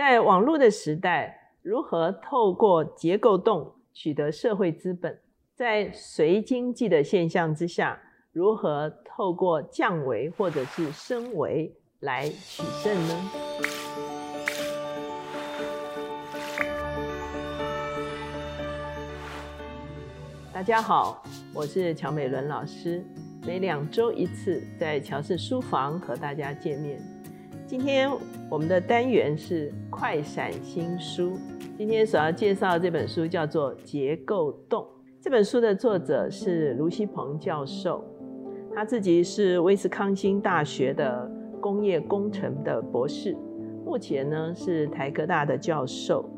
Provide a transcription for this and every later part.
在网络的时代，如何透过结构洞取得社会资本？在随经济的现象之下，如何透过降维或者是升维来取胜呢？大家好，我是乔美伦老师，每两周一次在乔氏书房和大家见面。今天我们的单元是快闪新书。今天所要介绍的这本书叫做《结构洞》。这本书的作者是卢锡鹏教授，他自己是威斯康星大学的工业工程的博士，目前呢是台科大的教授。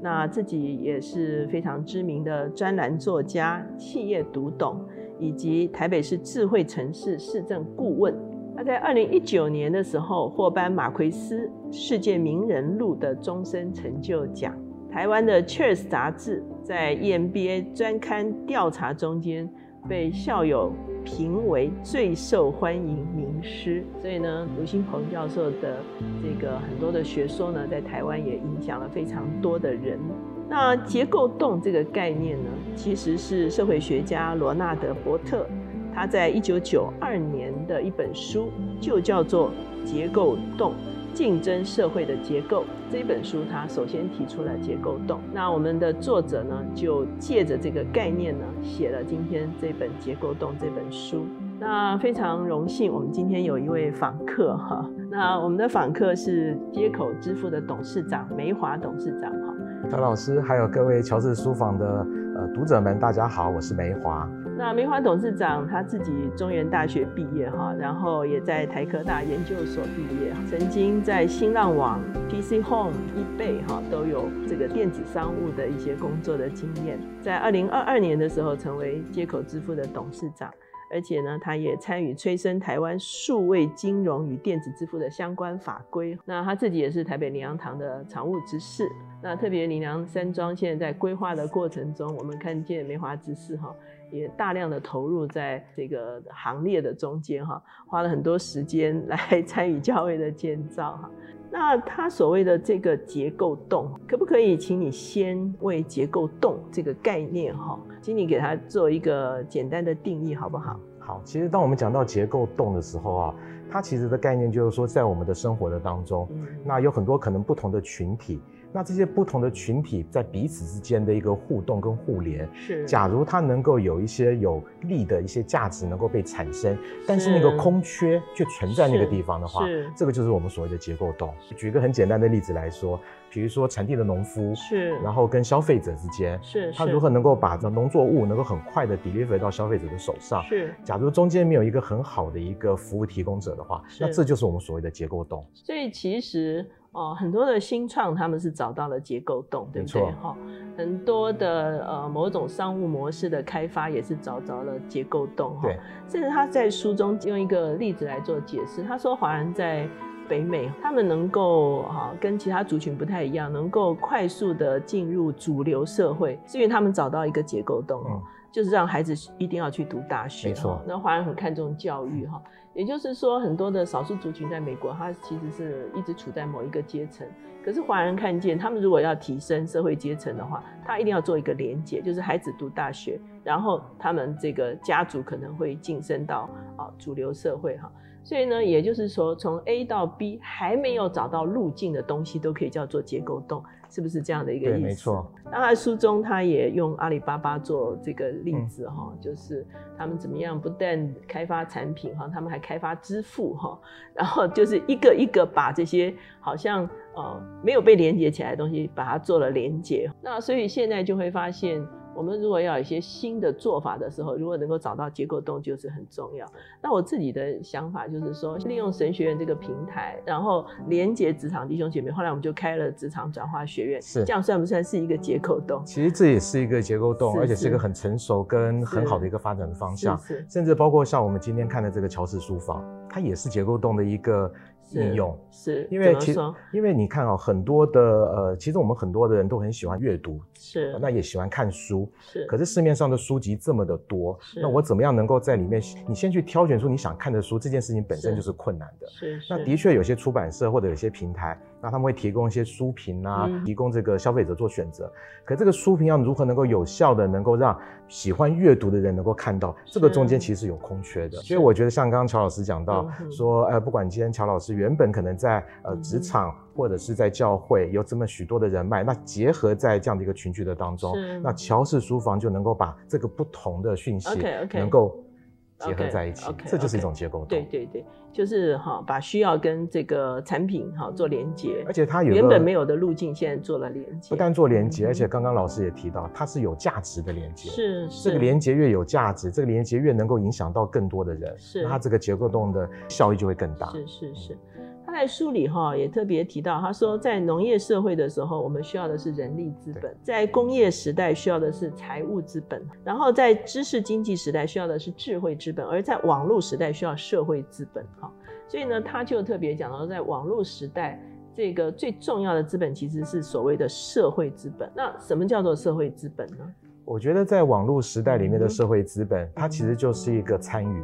那自己也是非常知名的专栏作家、企业读懂，以及台北市智慧城市市政顾问。他在二零一九年的时候获颁马奎斯世界名人录的终身成就奖。台湾的《Cheers》杂志在 EMBA 专刊调查中间被校友评为最受欢迎名师。所以呢，卢新鹏教授的这个很多的学说呢，在台湾也影响了非常多的人。那结构洞这个概念呢，其实是社会学家罗纳德·伯特。他在一九九二年的一本书就叫做《结构洞：竞争社会的结构》这本书，他首先提出了结构洞。那我们的作者呢，就借着这个概念呢，写了今天这本《结构洞》这本书。那非常荣幸，我们今天有一位访客哈。那我们的访客是接口支付的董事长梅华董事长哈。张老师，还有各位乔治书房的呃读者们，大家好，我是梅华。那梅花董事长他自己中原大学毕业哈，然后也在台科大研究所毕业，曾经在新浪网、PC Home、eBay 哈都有这个电子商务的一些工作的经验。在二零二二年的时候，成为接口支付的董事长，而且呢，他也参与催生台湾数位金融与电子支付的相关法规。那他自己也是台北林洋堂的常务执事。那特别林良山庄现在在规划的过程中，我们看见梅花执事哈。也大量的投入在这个行列的中间哈，花了很多时间来 参与教会的建造哈。那他所谓的这个结构洞，可不可以请你先为结构洞这个概念哈，请你给他做一个简单的定义好不好？好，其实当我们讲到结构洞的时候啊，它其实的概念就是说，在我们的生活的当中，那有很多可能不同的群体。那这些不同的群体在彼此之间的一个互动跟互联，是，假如它能够有一些有利的一些价值能够被产生，但是那个空缺却存在那个地方的话，这个就是我们所谓的结构洞。举一个很简单的例子来说，比如说产地的农夫，是，然后跟消费者之间，是，他如何能够把这农作物能够很快的 deliver 到消费者的手上？是，假如中间没有一个很好的一个服务提供者的话，那这就是我们所谓的结构洞。所以其实。哦，很多的新创他们是找到了结构洞，对不对？哈，很多的呃某种商务模式的开发也是找着了结构洞，哈。甚至他在书中用一个例子来做解释，他说华人在北美，他们能够哈跟其他族群不太一样，能够快速的进入主流社会，是因为他们找到一个结构洞，就是让孩子一定要去读大学，没错。那华人很看重教育，哈。也就是说，很多的少数族群在美国，他其实是一直处在某一个阶层。可是华人看见，他们如果要提升社会阶层的话，他一定要做一个连结，就是孩子读大学，然后他们这个家族可能会晋升到啊主流社会哈。所以呢，也就是说，从 A 到 B 还没有找到路径的东西，都可以叫做结构洞。是不是这样的一个意思？没错。那他书中他也用阿里巴巴做这个例子哈，就是他们怎么样不但开发产品哈，他们还开发支付哈，然后就是一个一个把这些好像呃没有被连接起来的东西，把它做了连接。那所以现在就会发现。我们如果要有一些新的做法的时候，如果能够找到结构洞，就是很重要。那我自己的想法就是说，利用神学院这个平台，然后连接职场弟兄姐妹。后来我们就开了职场转化学院，是这样算不算是一个结构洞？其实这也是一个结构洞，而且是一个很成熟跟很好的一个发展的方向。是，甚至包括像我们今天看的这个乔氏书房，它也是结构洞的一个。应用。是，因为其实因为你看啊，很多的呃，其实我们很多的人都很喜欢阅读，是，那也喜欢看书，是。可是市面上的书籍这么的多，那我怎么样能够在里面，你先去挑选出你想看的书，这件事情本身就是困难的。是。那的确有些出版社或者有些平台。那他们会提供一些书评啊，提供这个消费者做选择。可这个书评要如何能够有效的能够让喜欢阅读的人能够看到，这个中间其实有空缺的。所以我觉得像刚刚乔老师讲到说，呃，不管今天乔老师原本可能在呃职场或者是在教会有这么许多的人脉，那结合在这样的一个群聚的当中，那乔氏书房就能够把这个不同的讯息能够。结合在一起，这就是一种结构。对对对，就是哈，把需要跟这个产品哈做连接，而且它有原本没有的路径，现在做了连接。不但做连接，而且刚刚老师也提到，它是有价值的连接。是是这个连接越有价值，这个连接越能够影响到更多的人，是它这个结构洞的效益就会更大。是是是。他在书里哈也特别提到，他说在农业社会的时候，我们需要的是人力资本；在工业时代需要的是财务资本；然后在知识经济时代需要的是智慧资本；而在网络时代需要社会资本。哈，所以呢，他就特别讲到，在网络时代，这个最重要的资本其实是所谓的社会资本。那什么叫做社会资本呢？我觉得在网络时代里面的社会资本，它其实就是一个参与。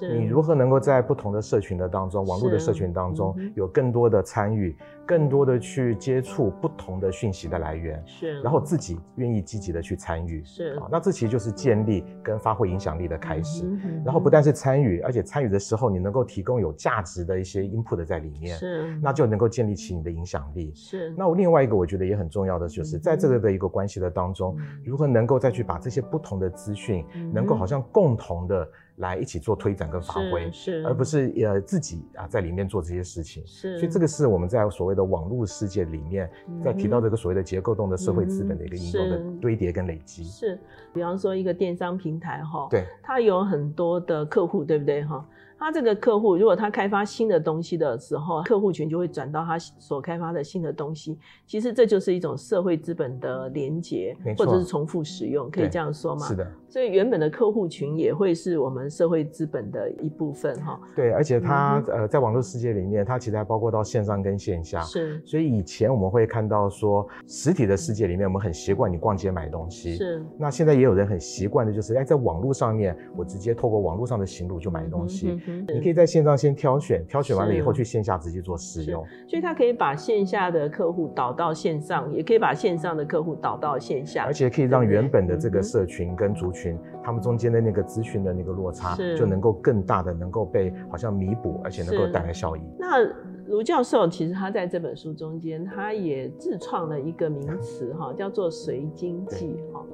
你如何能够在不同的社群的当中，网络的社群当中，有更多的参与，更多的去接触不同的讯息的来源，是，然后自己愿意积极的去参与，是。啊，那这其实就是建立跟发挥影响力的开始。然后不但是参与，而且参与的时候，你能够提供有价值的一些 input 在里面，是，那就能够建立起你的影响力。是，那我另外一个我觉得也很重要的就是在这个的一个关系的当中，如何能够再去把这些不同的资讯，能够好像共同的。来一起做推展跟发挥，是，而不是呃自己啊在里面做这些事情，是。所以这个是我们在所谓的网络世界里面，在提到这个所谓的结构动的社会资本的一个应用的堆叠跟累积。是，比方说一个电商平台哈，对，它有很多的客户，对不对哈？他这个客户，如果他开发新的东西的时候，客户群就会转到他所开发的新的东西。其实这就是一种社会资本的连接，或者是重复使用，可以这样说吗？是的。所以原本的客户群也会是我们社会资本的一部分，哈。对，而且它呃，在网络世界里面，它其实还包括到线上跟线下。是。所以以前我们会看到说，实体的世界里面，我们很习惯你逛街买东西。是。那现在也有人很习惯的就是，哎，在网络上面，我直接透过网络上的行路就买东西。你可以在线上先挑选，挑选完了以后去线下直接做使用，所以它可以把线下的客户导到线上，也可以把线上的客户导到线下，而且可以让原本的这个社群跟族群，他们中间的那个资讯的那个落差，就能够更大的能够被好像弥补，而且能够带来效益。那卢教授其实他在这本书中间，他也自创了一个名词哈，叫做随经济哈。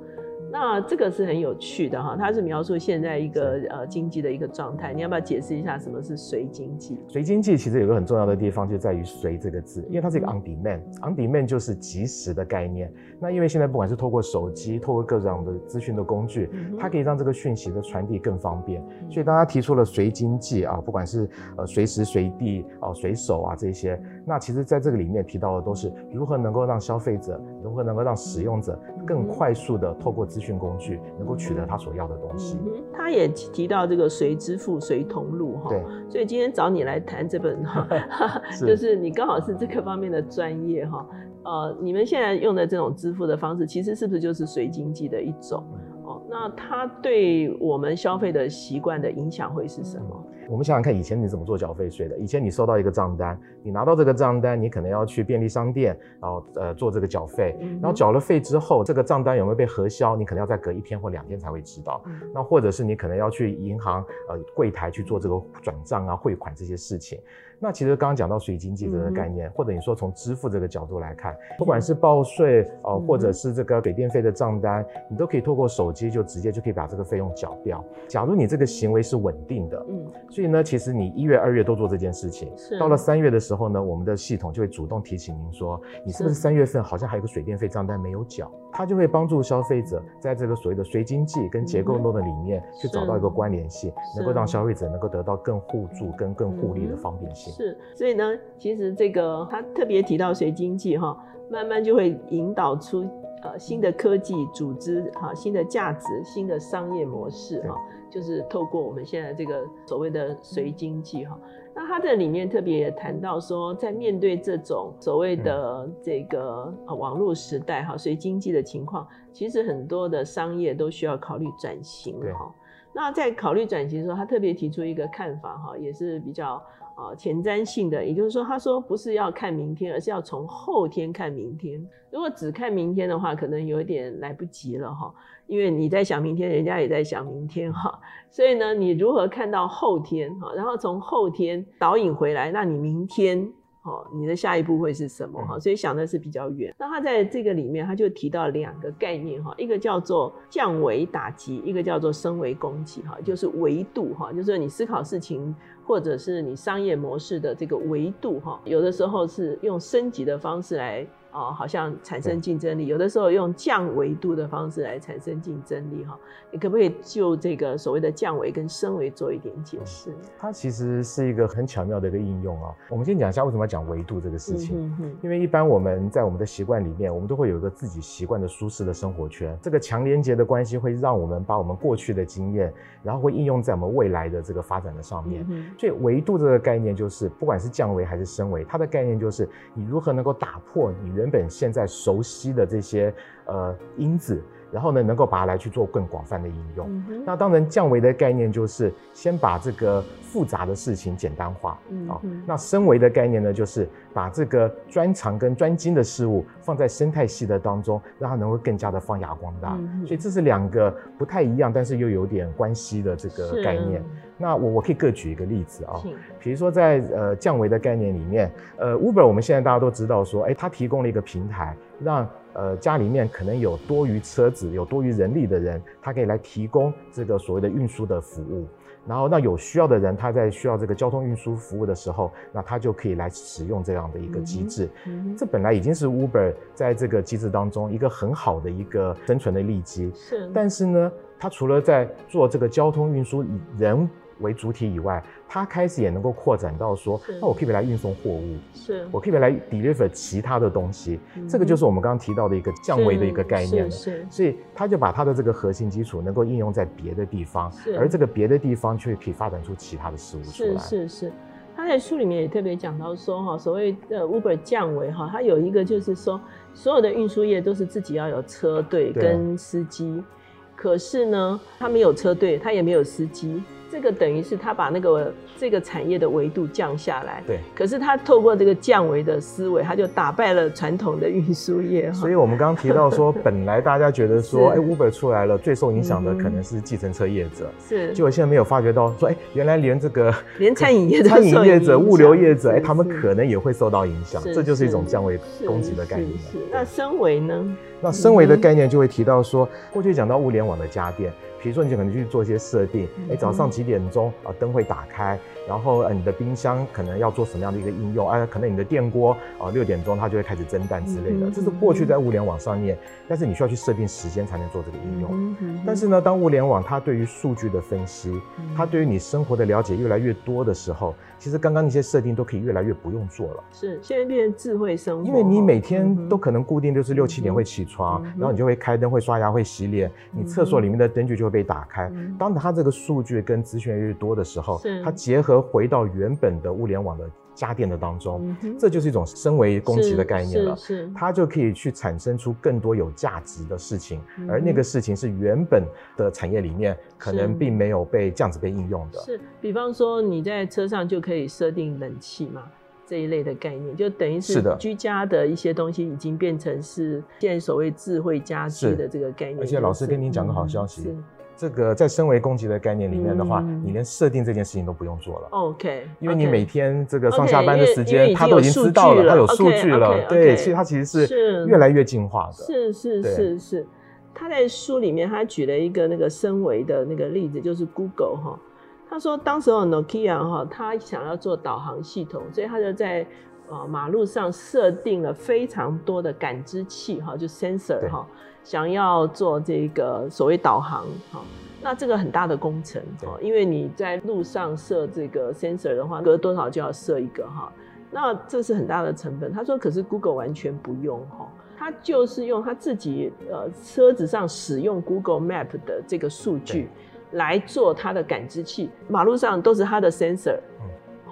那这个是很有趣的哈，它是描述现在一个呃经济的一个状态。你要不要解释一下什么是随经济？随经济其实有个很重要的地方就在于“随”这个字，因为它是一个 on demand，on demand 就是即时的概念。那因为现在不管是透过手机，透过各种的资讯的工具，它可以让这个讯息的传递更方便。所以大家提出了随经济啊，不管是呃随时随地啊、随手啊这些，那其实在这个里面提到的都是如何能够让消费者，如何能够让使用者更快速的透过资讯工具能够取得他所要的东西。他也提到这个随支付、随同路哈。对。所以今天找你来谈这本 哈，就是你刚好是这个方面的专业哈。呃，你们现在用的这种支付的方式，其实是不是就是随经济的一种？哦，那它对我们消费的习惯的影响会是什么？我们想想看，以前你怎么做缴费税的？以前你收到一个账单，你拿到这个账单，你可能要去便利商店，然后呃做这个缴费，然后缴了费之后，这个账单有没有被核销，你可能要再隔一天或两天才会知道。那或者是你可能要去银行呃柜台去做这个转账啊、汇款这些事情。那其实刚刚讲到水经济这个概念，或者你说从支付这个角度来看，不管是报税哦，或者是这个水电费的账单，你都可以透过手机就直接就可以把这个费用缴掉。假如你这个行为是稳定的，嗯，所以呢，其实你一月、二月都做这件事情，是到了三月的时候呢，我们的系统就会主动提醒您说，你是不是三月份好像还有个水电费账单没有缴？它就会帮助消费者在这个所谓的随经济跟结构论的里面去找到一个关联性，能够让消费者能够得到更互助跟更互利的方便性。是，所以呢，其实这个他特别提到随经济哈，慢慢就会引导出呃新的科技组织哈，新的价值、新的商业模式哈，就是透过我们现在这个所谓的随经济哈。那他这里面特别也谈到说，在面对这种所谓的这个网络时代哈，随经济的情况，其实很多的商业都需要考虑转型哈。那在考虑转型的时候，他特别提出一个看法哈，也是比较。啊，前瞻性的，也就是说，他说不是要看明天，而是要从后天看明天。如果只看明天的话，可能有一点来不及了哈，因为你在想明天，人家也在想明天哈。所以呢，你如何看到后天哈，然后从后天导引回来，那你明天。哦，你的下一步会是什么？哈，所以想的是比较远。那他在这个里面，他就提到两个概念哈，一个叫做降维打击，一个叫做升维攻击。哈，就是维度哈，就是你思考事情或者是你商业模式的这个维度哈，有的时候是用升级的方式来。哦，好像产生竞争力，有的时候用降维度的方式来产生竞争力哈。你可不可以就这个所谓的降维跟升维做一点解释？它其实是一个很巧妙的一个应用啊。我们先讲一下为什么要讲维度这个事情。嗯哼。因为一般我们在我们的习惯里面，我们都会有一个自己习惯的舒适的生活圈。这个强连接的关系会让我们把我们过去的经验，然后会应用在我们未来的这个发展的上面。嗯。所以维度这个概念就是，不管是降维还是升维，它的概念就是你如何能够打破你。原原本现在熟悉的这些呃因子，然后呢，能够把它来去做更广泛的应用。那当然降维的概念就是先把这个复杂的事情简单化啊。那升维的概念呢，就是把这个专长跟专精的事物放在生态系的当中，让它能够更加的发扬光大。所以这是两个不太一样，但是又有点关系的这个概念。那我我可以各举一个例子啊，比如说在呃降维的概念里面，呃 Uber 我们现在大家都知道说，哎，它提供了一个平台，让呃家里面可能有多余车子、有多余人力的人，他可以来提供这个所谓的运输的服务。然后那有需要的人，他在需要这个交通运输服务的时候，那他就可以来使用这样的一个机制。这本来已经是 Uber 在这个机制当中一个很好的一个生存的利基。是，但是呢，它除了在做这个交通运输人。为主体以外，它开始也能够扩展到说，那我可以来运送货物，是。我可以来 deliver 其他的东西，这个就是我们刚刚提到的一个降维的一个概念。了。是，所以他就把他的这个核心基础能够应用在别的地方，而这个别的地方却可以发展出其他的事物出来。是是是，他在书里面也特别讲到说，哈，所谓的 Uber 降维，哈，它有一个就是说，所有的运输业都是自己要有车队跟司机，可是呢，他没有车队，他也没有司机。这个等于是他把那个这个产业的维度降下来，对。可是他透过这个降维的思维，他就打败了传统的运输业。所以我们刚刚提到说，本来大家觉得说，哎，Uber 出来了，最受影响的可能是计程车业者，是。结果现在没有发觉到说，哎，原来连这个 连餐饮业、餐饮业者、物流业者，哎，他们可能也会受到影响。这就是一种降维攻击的概念。是。那升维呢？那升维的概念就会提到说，过去讲到物联网的家电。比如说，你就可能去做一些设定，哎，早上几点钟啊，灯会打开。然后呃，你的冰箱可能要做什么样的一个应用？哎，可能你的电锅啊，六点钟它就会开始蒸蛋之类的。这是过去在物联网上面，但是你需要去设定时间才能做这个应用。但是呢，当物联网它对于数据的分析，它对于你生活的了解越来越多的时候，其实刚刚那些设定都可以越来越不用做了。是，现在变成智慧生活。因为你每天都可能固定就是六七点会起床，然后你就会开灯、会刷牙、会洗脸，你厕所里面的灯具就会被打开。当它这个数据跟资讯越多的时候，它结合回到原本的物联网的家电的当中，这就是一种升维攻击的概念了。是，它就可以去产生出更多有价值的事情，而那个事情是原本的产业里面可能并没有被这样子被应用的。是，比方说你在车上就可以设定冷气嘛，这一类的概念，就等于是居家的一些东西已经变成是现在所谓智慧家居的这个概念。而且老师跟您讲个好消息。这个在升维攻击的概念里面的话，你连设定这件事情都不用做了。OK，因为你每天这个上下班的时间，他都已经知道了，他有数据了。对，其实他其实是越来越进化的。是是是是，他在书里面他举了一个那个升维的那个例子，就是 Google 哈，他说当时候 Nokia 哈，他想要做导航系统，所以他就在呃马路上设定了非常多的感知器哈，就 sensor 哈。想要做这个所谓导航，哈，那这个很大的工程，哦，因为你在路上设这个 sensor 的话，隔多少就要设一个，哈，那这是很大的成本。他说，可是 Google 完全不用，哈，他就是用他自己呃车子上使用 Google Map 的这个数据来做他的感知器，马路上都是他的 sensor。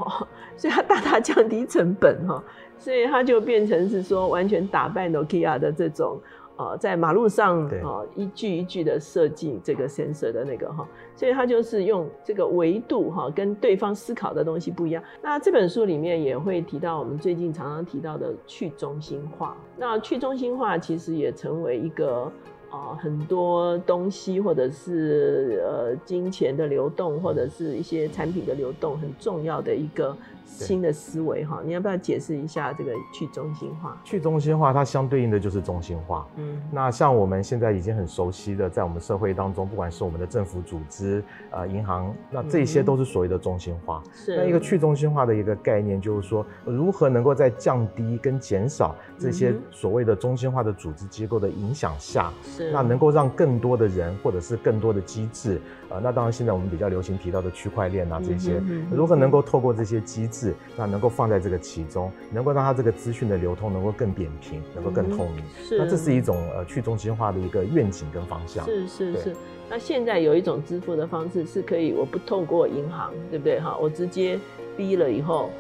哈，所以它大大降低成本哈，所以它就变成是说完全打败 Nokia 的这种。呃，在马路上啊，一句一句的设计这个 sensor 的那个哈，所以它就是用这个维度哈，跟对方思考的东西不一样。那这本书里面也会提到我们最近常常提到的去中心化。那去中心化其实也成为一个啊，很多东西或者是呃金钱的流动，或者是一些产品的流动很重要的一个。新的思维哈，你要不要解释一下这个去中心化？去中心化它相对应的就是中心化。嗯，那像我们现在已经很熟悉的，在我们社会当中，不管是我们的政府组织、呃银行，那这些都是所谓的中心化。是。那一个去中心化的一个概念，就是说如何能够在降低跟减少这些所谓的中心化的组织机构的影响下，是。那能够让更多的人或者是更多的机制，呃，那当然现在我们比较流行提到的区块链啊这些，如何能够透过这些机制。那能够放在这个其中，能够让它这个资讯的流通能够更扁平，能够更透明。是，那这是一种呃去中心化的一个愿景跟方向。是是是。那现在有一种支付的方式是可以，我不透过银行，对不对哈？我直接逼了以后，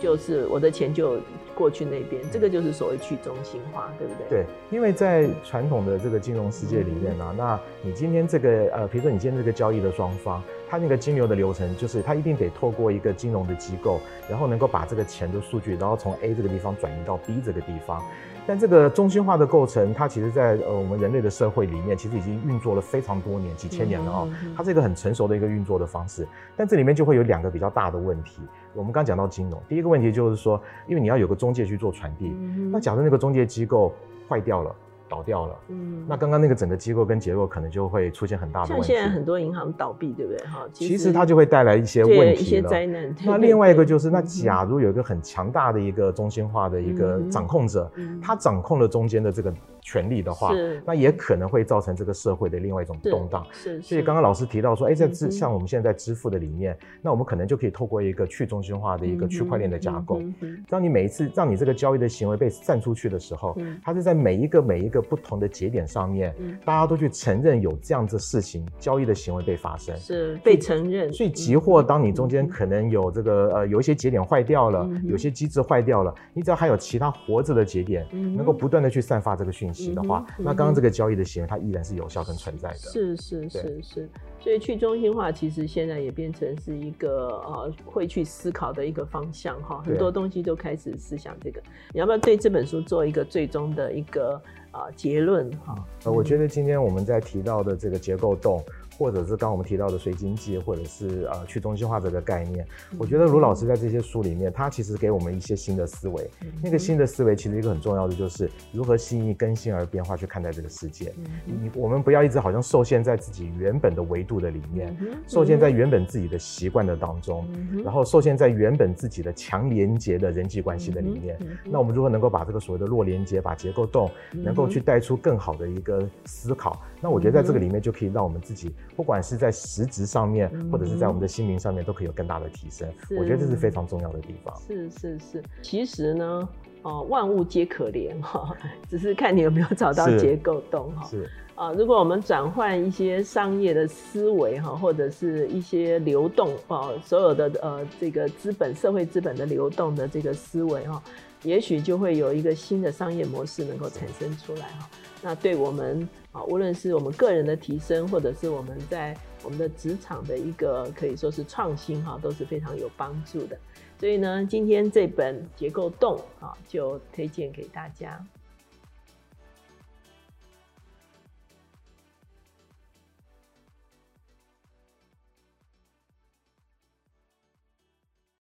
就是我的钱就过去那边，这个就是所谓去中心化，对不对？对，因为在传统的这个金融世界里面呢，那你今天这个呃，比如说你今天这个交易的双方。它那个金流的流程，就是它一定得透过一个金融的机构，然后能够把这个钱的数据，然后从 A 这个地方转移到 B 这个地方。但这个中心化的构成，它其实，在呃我们人类的社会里面，其实已经运作了非常多年、几千年了哦。它是一个很成熟的一个运作的方式。但这里面就会有两个比较大的问题。我们刚讲到金融，第一个问题就是说，因为你要有个中介去做传递，那假设那个中介机构坏掉了。倒掉了，嗯，那刚刚那个整个机构跟结构可能就会出现很大的问题。像现在很多银行倒闭，对不对？哈，其实它就会带来一些问题，一些灾难。那另外一个就是，那假如有一个很强大的一个中心化的一个掌控者，他掌控了中间的这个。权利的话，那也可能会造成这个社会的另外一种动荡。是，所以刚刚老师提到说，哎，在支像我们现在在支付的里面，那我们可能就可以透过一个去中心化的一个区块链的架构，当你每一次让你这个交易的行为被散出去的时候，它是在每一个每一个不同的节点上面，大家都去承认有这样子事情，交易的行为被发生，是被承认。所以集货，当你中间可能有这个呃有一些节点坏掉了，有些机制坏掉了，你只要还有其他活着的节点，能够不断的去散发这个讯。的话，那刚刚这个交易的行为，它依然是有效跟存在的。是是是是，所以去中心化其实现在也变成是一个呃会去思考的一个方向哈，很多东西都开始思想这个。你要不要对这本书做一个最终的一个啊结论哈？呃，我觉得今天我们在提到的这个结构洞。或者是刚我们提到的随经济，或者是呃去中心化这个概念，我觉得卢老师在这些书里面，他其实给我们一些新的思维。那个新的思维其实一个很重要的就是如何心意更新而变化去看待这个世界。你我们不要一直好像受限在自己原本的维度的里面，受限在原本自己的习惯的当中，然后受限在原本自己的强连接的人际关系的里面。那我们如何能够把这个所谓的弱连接，把结构洞，能够去带出更好的一个思考？那我觉得在这个里面就可以让我们自己。不管是在实质上面，或者是在我们的心灵上面，都可以有更大的提升。我觉得这是非常重要的地方。是是是，其实呢，哦，万物皆可怜哈，只是看你有没有找到结构洞哈。是啊，如果我们转换一些商业的思维哈，或者是一些流动啊，所有的呃这个资本、社会资本的流动的这个思维哈，也许就会有一个新的商业模式能够产生出来哈。那对我们啊，无论是我们个人的提升，或者是我们在我们的职场的一个可以说是创新哈，都是非常有帮助的。所以呢，今天这本结构洞啊，就推荐给大家。